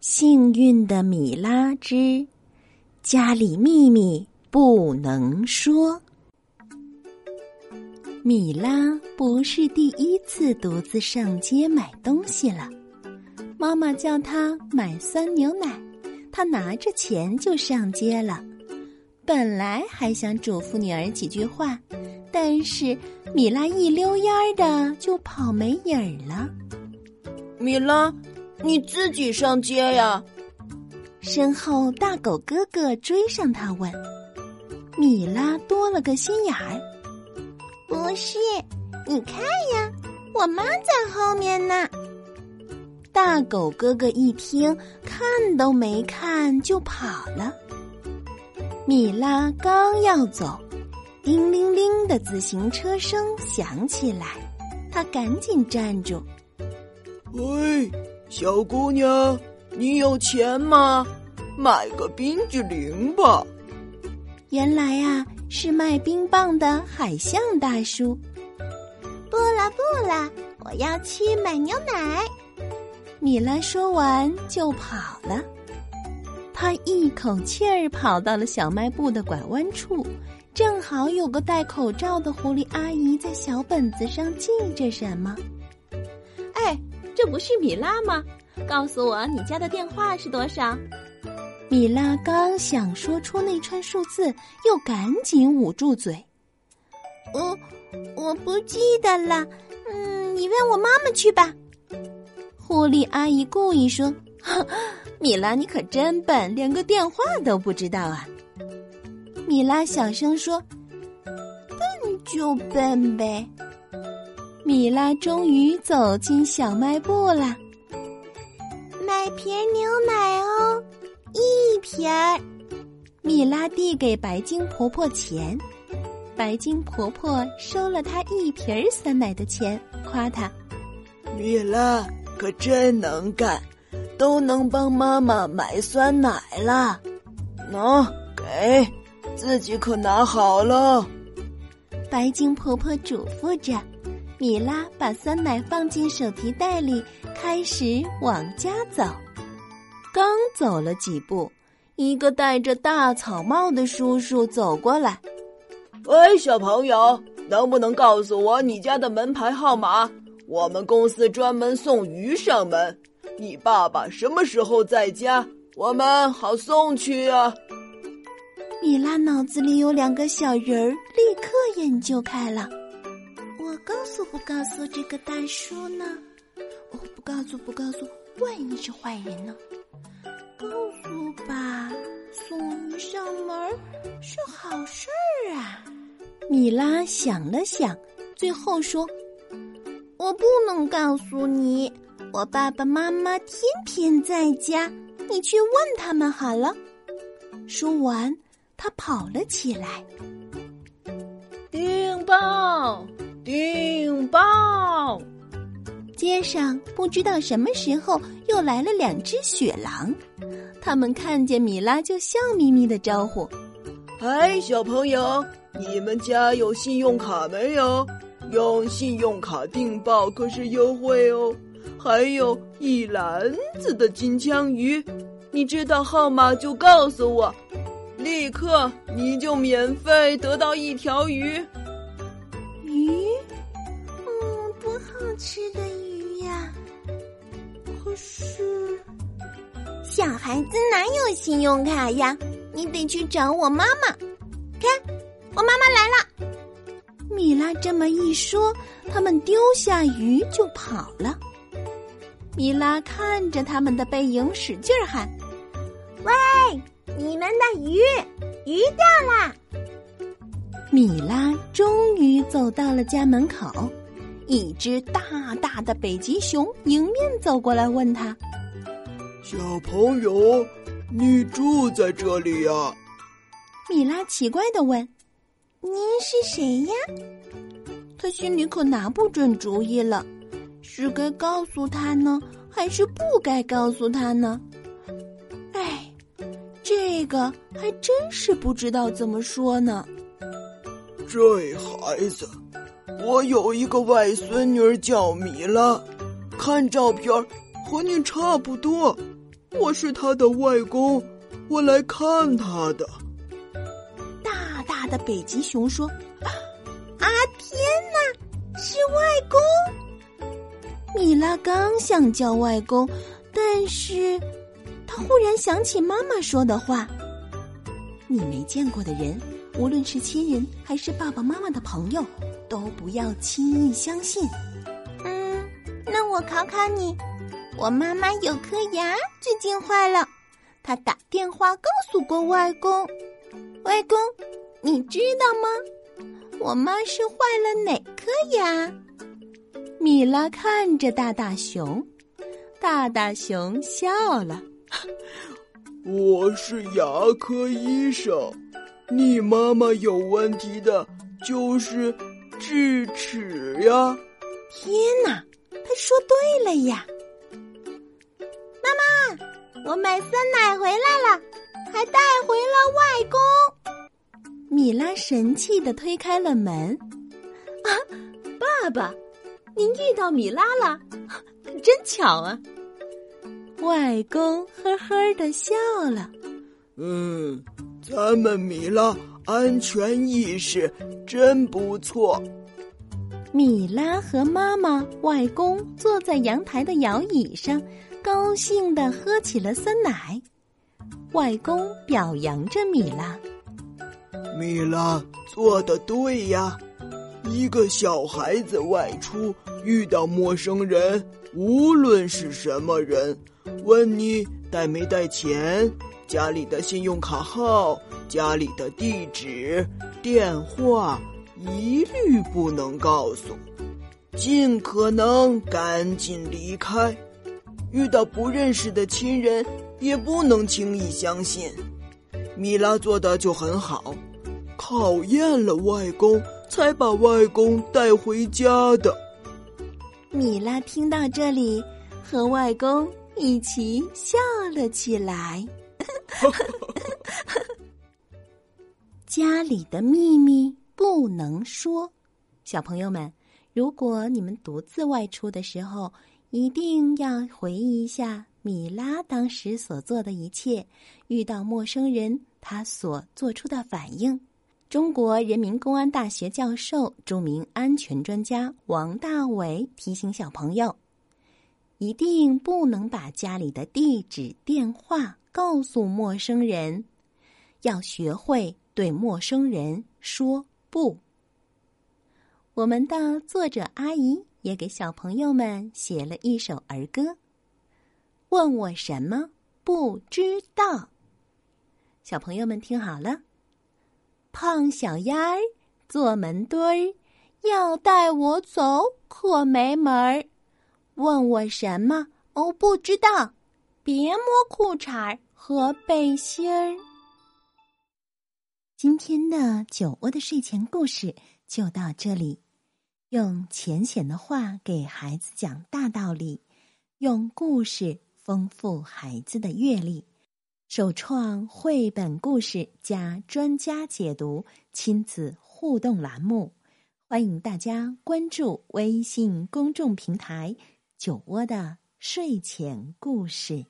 幸运的米拉之家里秘密不能说。米拉不是第一次独自上街买东西了。妈妈叫她买酸牛奶，她拿着钱就上街了。本来还想嘱咐女儿几句话，但是米拉一溜烟儿的就跑没影儿了。米拉。你自己上街呀！身后大狗哥哥追上他问：“米拉多了个心眼儿，不是？你看呀，我妈在后面呢。”大狗哥哥一听，看都没看就跑了。米拉刚要走，叮铃铃的自行车声响起来，他赶紧站住：“喂！”小姑娘，你有钱吗？买个冰激凌吧。原来啊，是卖冰棒的海象大叔。不了不了，我要去买牛奶。米拉说完就跑了。他一口气儿跑到了小卖部的拐弯处，正好有个戴口罩的狐狸阿姨在小本子上记着什么。哎。这不是米拉吗？告诉我你家的电话是多少？米拉刚想说出那串数字，又赶紧捂住嘴。我我不记得了。嗯，你问我妈妈去吧。狐狸阿姨故意说：“ 米拉，你可真笨，连个电话都不知道啊。”米拉小声说：“笨就笨呗。”米拉终于走进小卖部了，买瓶牛奶哦，一瓶儿。米拉递给白金婆婆钱，白金婆婆收了她一瓶酸奶的钱，夸她：“米拉可真能干，都能帮妈妈买酸奶了。喏，给自己可拿好了。”白金婆婆嘱咐着。米拉把酸奶放进手提袋里，开始往家走。刚走了几步，一个戴着大草帽的叔叔走过来：“喂，小朋友，能不能告诉我你家的门牌号码？我们公司专门送鱼上门。你爸爸什么时候在家？我们好送去啊！”米拉脑子里有两个小人儿，立刻研究开了。我告诉不告诉这个大叔呢？我不告诉不告诉，万一是坏人呢？告诉吧，送鱼上门是好事儿啊！米拉想了想，最后说：“我不能告诉你，我爸爸妈妈天天在家，你去问他们好了。”说完，他跑了起来。订报。订报！街上不知道什么时候又来了两只雪狼，他们看见米拉就笑眯眯的招呼：“嗨，小朋友，你们家有信用卡没有？用信用卡订报可是优惠哦！还有一篮子的金枪鱼，你知道号码就告诉我，立刻你就免费得到一条鱼。”吃的鱼呀，可是小孩子哪有信用卡呀？你得去找我妈妈。看，我妈妈来了。米拉这么一说，他们丢下鱼就跑了。米拉看着他们的背影，使劲喊：“喂，你们的鱼，鱼掉了！”米拉终于走到了家门口。一只大大的北极熊迎面走过来，问他：“小朋友，你住在这里呀？”米拉奇怪的问：“您是谁呀？”他心里可拿不准主意了，是该告诉他呢，还是不该告诉他呢？哎，这个还真是不知道怎么说呢。这孩子，我有一个外孙女叫米拉，看照片和你差不多。我是她的外公，我来看她的。大大的北极熊说：“啊，天哪，是外公！”米拉刚想叫外公，但是他忽然想起妈妈说的话：“你没见过的人。”无论是亲人还是爸爸妈妈的朋友，都不要轻易相信。嗯，那我考考你，我妈妈有颗牙最近坏了，她打电话告诉过外公。外公，你知道吗？我妈是坏了哪颗牙？米拉看着大大熊，大大熊笑了。我是牙科医生。你妈妈有问题的就是智齿呀！天哪，他说对了呀！妈妈，我买酸奶回来了，还带回了外公。米拉神气的推开了门。啊，爸爸，您遇到米拉了，真巧啊！外公呵呵的笑了。嗯。咱们米拉安全意识真不错。米拉和妈妈、外公坐在阳台的摇椅上，高兴的喝起了酸奶。外公表扬着米拉：“米拉做的对呀，一个小孩子外出遇到陌生人，无论是什么人，问你带没带钱。”家里的信用卡号、家里的地址、电话，一律不能告诉，尽可能赶紧离开。遇到不认识的亲人，也不能轻易相信。米拉做的就很好，考验了外公，才把外公带回家的。米拉听到这里，和外公一起笑了起来。家里的秘密不能说，小朋友们，如果你们独自外出的时候，一定要回忆一下米拉当时所做的一切，遇到陌生人他所做出的反应。中国人民公安大学教授、著名安全专家王大伟提醒小朋友，一定不能把家里的地址、电话。告诉陌生人，要学会对陌生人说不。我们的作者阿姨也给小朋友们写了一首儿歌。问我什么不知道？小朋友们听好了，胖小鸭儿坐门墩儿，要带我走可没门儿。问我什么？哦，不知道。别摸裤衩和背心儿。今天的酒窝的睡前故事就到这里，用浅显的话给孩子讲大道理，用故事丰富孩子的阅历。首创绘本故事加专家解读亲子互动栏目，欢迎大家关注微信公众平台“酒窝的睡前故事”。